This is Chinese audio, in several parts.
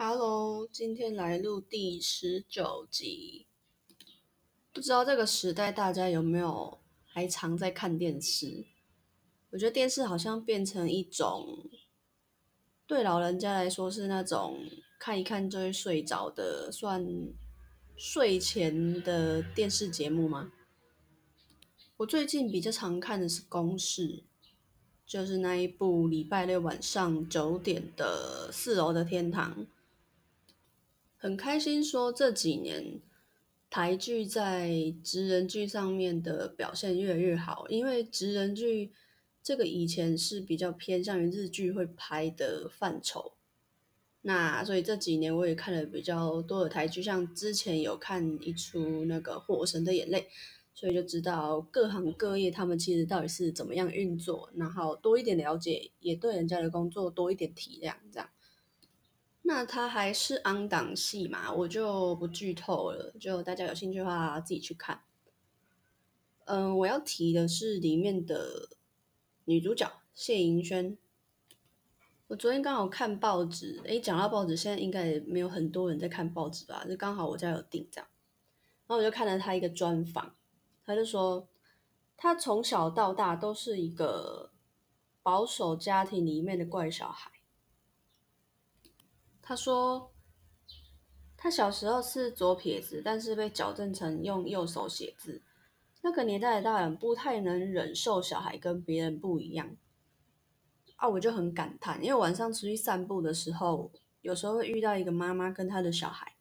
Hello，今天来录第十九集。不知道这个时代大家有没有还常在看电视？我觉得电视好像变成一种对老人家来说是那种看一看就会睡着的，算睡前的电视节目吗？我最近比较常看的是《公视》，就是那一部礼拜六晚上九点的《四楼的天堂》。很开心说这几年台剧在职人剧上面的表现越来越好，因为职人剧这个以前是比较偏向于日剧会拍的范畴，那所以这几年我也看了比较多的台剧，像之前有看一出那个《火神的眼泪》，所以就知道各行各业他们其实到底是怎么样运作，然后多一点了解，也对人家的工作多一点体谅，这样。那它还是昂档戏嘛，我就不剧透了，就大家有兴趣的话自己去看。嗯，我要提的是里面的女主角谢盈萱。我昨天刚好看报纸，诶，讲到报纸，现在应该也没有很多人在看报纸吧？就刚好我家有订这样，然后我就看了他一个专访，他就说他从小到大都是一个保守家庭里面的怪小孩。他说，他小时候是左撇子，但是被矫正成用右手写字。那个年代的大人不太能忍受小孩跟别人不一样。啊，我就很感叹，因为晚上出去散步的时候，有时候会遇到一个妈妈跟他的小孩。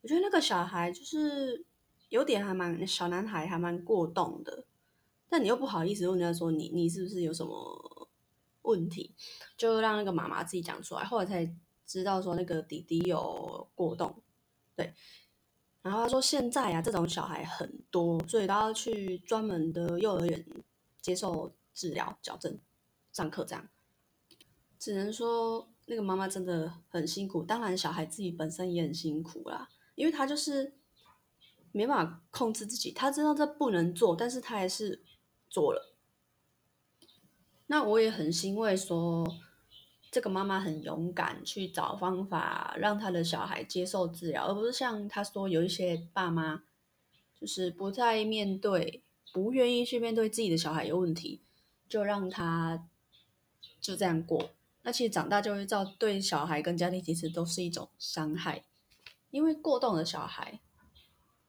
我觉得那个小孩就是有点还蛮小男孩，还蛮过动的。但你又不好意思问人家说你你是不是有什么问题，就让那个妈妈自己讲出来，后来才。知道说那个弟弟有过动，对，然后他说现在啊这种小孩很多，所以都要去专门的幼儿园接受治疗、矫正、上课这样。只能说那个妈妈真的很辛苦，当然小孩自己本身也很辛苦啦，因为他就是没办法控制自己，他知道这不能做，但是他还是做了。那我也很欣慰说。这个妈妈很勇敢，去找方法让她的小孩接受治疗，而不是像她说有一些爸妈就是不再面对，不愿意去面对自己的小孩有问题，就让他就这样过。那其实长大就会造对小孩跟家庭其实都是一种伤害，因为过动的小孩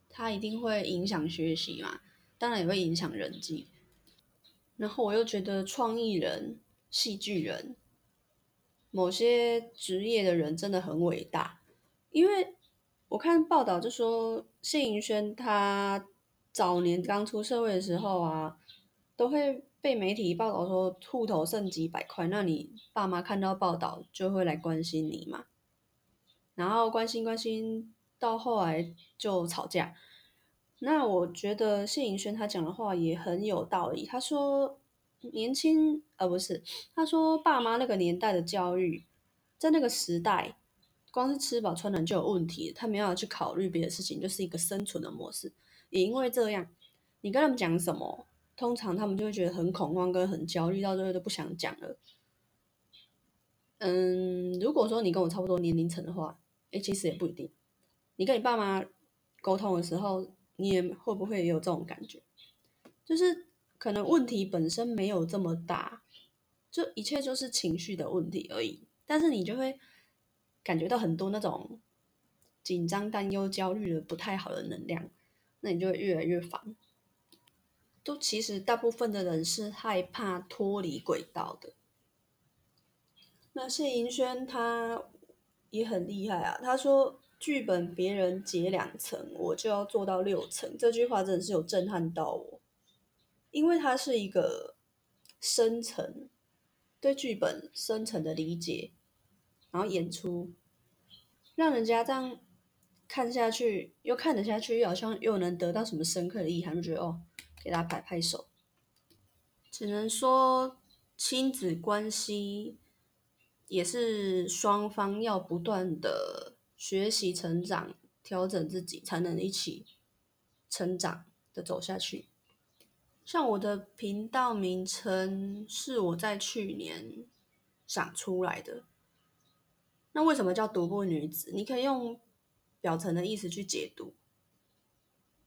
他一定会影响学习嘛，当然也会影响人际。然后我又觉得创意人、戏剧人。某些职业的人真的很伟大，因为我看报道就说谢盈萱她早年刚出社会的时候啊，都会被媒体报道说户头剩几百块，那你爸妈看到报道就会来关心你嘛，然后关心关心到后来就吵架。那我觉得谢盈萱她讲的话也很有道理，她说。年轻，呃，不是，他说爸妈那个年代的教育，在那个时代，光是吃饱穿暖就有问题，他没有去考虑别的事情，就是一个生存的模式。也因为这样，你跟他们讲什么，通常他们就会觉得很恐慌跟很焦虑，到最后都不想讲了。嗯，如果说你跟我差不多年龄层的话，哎，其实也不一定。你跟你爸妈沟通的时候，你也会不会也有这种感觉？就是。可能问题本身没有这么大，就一切就是情绪的问题而已。但是你就会感觉到很多那种紧张、担忧、焦虑的不太好的能量，那你就会越来越烦。都其实大部分的人是害怕脱离轨道的。那谢盈萱他也很厉害啊，他说剧本别人解两层，我就要做到六层。这句话真的是有震撼到我。因为它是一个深层对剧本深层的理解，然后演出，让人家这样看下去，又看得下去，又好像又能得到什么深刻的意涵，就觉得哦，给他拍拍手。只能说亲子关系也是双方要不断的学习成长、调整自己，才能一起成长的走下去。像我的频道名称是我在去年想出来的，那为什么叫独步女子？你可以用表层的意思去解读。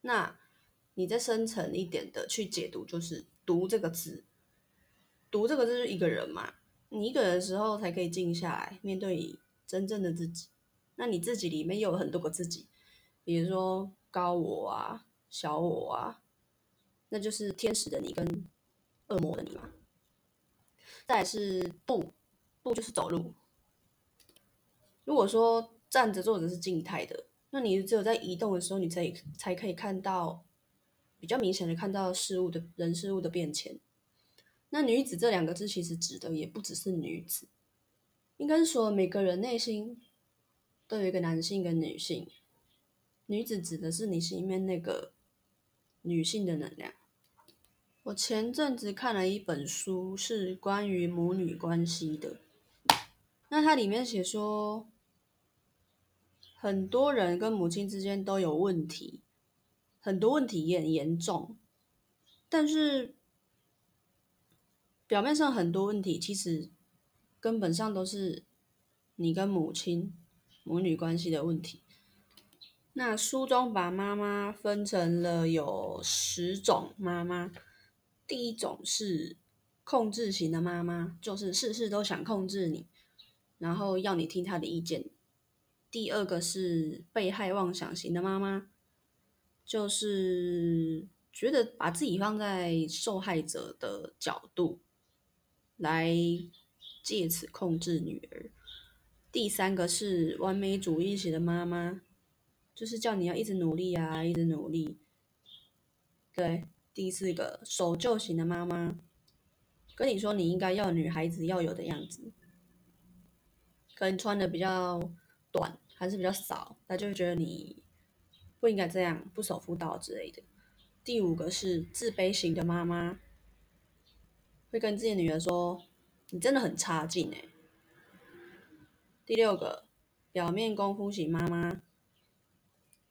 那你再深层一点的去解读，就是“独”这个字，“独”这个字是一个人嘛？你一个人的时候才可以静下来，面对真正的自己。那你自己里面有很多个自己，比如说高我啊、小我啊，那就是天使的你跟恶魔的你嘛。再是步，步就是走路。如果说站着、坐着是静态的，那你只有在移动的时候，你才才可以看到比较明显的看到事物的人事物的变迁。那女子这两个字其实指的也不只是女子，应该是说每个人内心都有一个男性跟女性。女子指的是你心里面那个女性的能量。我前阵子看了一本书，是关于母女关系的。那它里面写说，很多人跟母亲之间都有问题，很多问题也很严重。但是表面上很多问题，其实根本上都是你跟母亲母女关系的问题。那书中把妈妈分成了有十种妈妈。第一种是控制型的妈妈，就是事事都想控制你，然后要你听她的意见。第二个是被害妄想型的妈妈，就是觉得把自己放在受害者的角度来借此控制女儿。第三个是完美主义型的妈妈，就是叫你要一直努力啊，一直努力。对。第四个守旧型的妈妈，跟你说你应该要女孩子要有的样子，可能穿的比较短还是比较少，他就会觉得你不应该这样，不守妇道之类的。第五个是自卑型的妈妈，会跟自己女儿说你真的很差劲哎。第六个表面功夫型妈妈，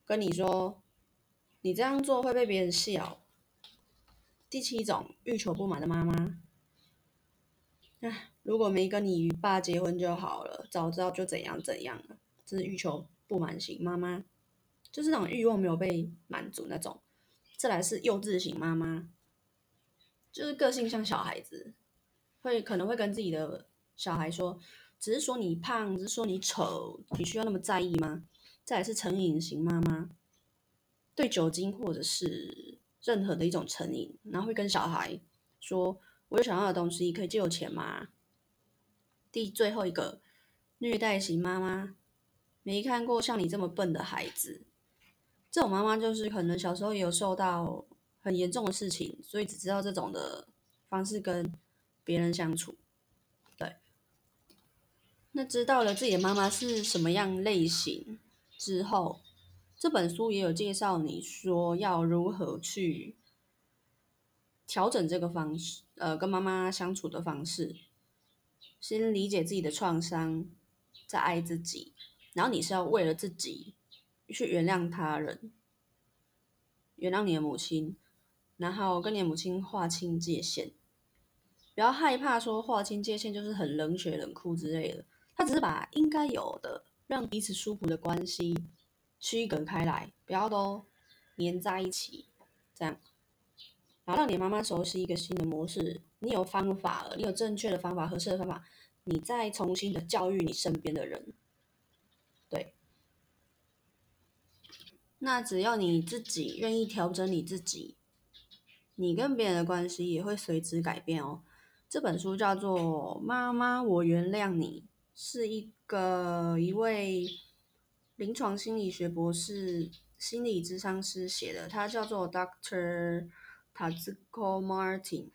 跟你说你这样做会被别人笑。第七种欲求不满的妈妈，唉，如果没跟你爸结婚就好了，早知道就怎样怎样了。这是欲求不满型妈妈，就是那种欲望没有被满足那种。再来是幼稚型妈妈，就是个性像小孩子，会可能会跟自己的小孩说，只是说你胖，只是说你丑，你需要那么在意吗？再来是成瘾型妈妈，对酒精或者是。任何的一种成瘾，然后会跟小孩说：“我有想要的东西，可以借我钱吗？”第最后一个虐待型妈妈，没看过像你这么笨的孩子。这种妈妈就是可能小时候也有受到很严重的事情，所以只知道这种的方式跟别人相处。对，那知道了自己的妈妈是什么样类型之后。这本书也有介绍，你说要如何去调整这个方式，呃，跟妈妈相处的方式。先理解自己的创伤，再爱自己，然后你是要为了自己去原谅他人，原谅你的母亲，然后跟你的母亲划清界限。不要害怕说划清界限就是很冷血冷酷之类的，他只是把应该有的让彼此舒服的关系。区隔开来，不要都粘在一起，这样，然后让你妈妈熟悉一个新的模式。你有方法了，你有正确的方法、合适的方法，你再重新的教育你身边的人。对，那只要你自己愿意调整你自己，你跟别人的关系也会随之改变哦。这本书叫做《妈妈，我原谅你》，是一个一位。临床心理学博士、心理咨商师写的，他叫做 Doctor Tazuko Martin，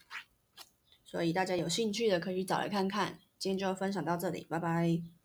所以大家有兴趣的可以去找来看看。今天就分享到这里，拜拜。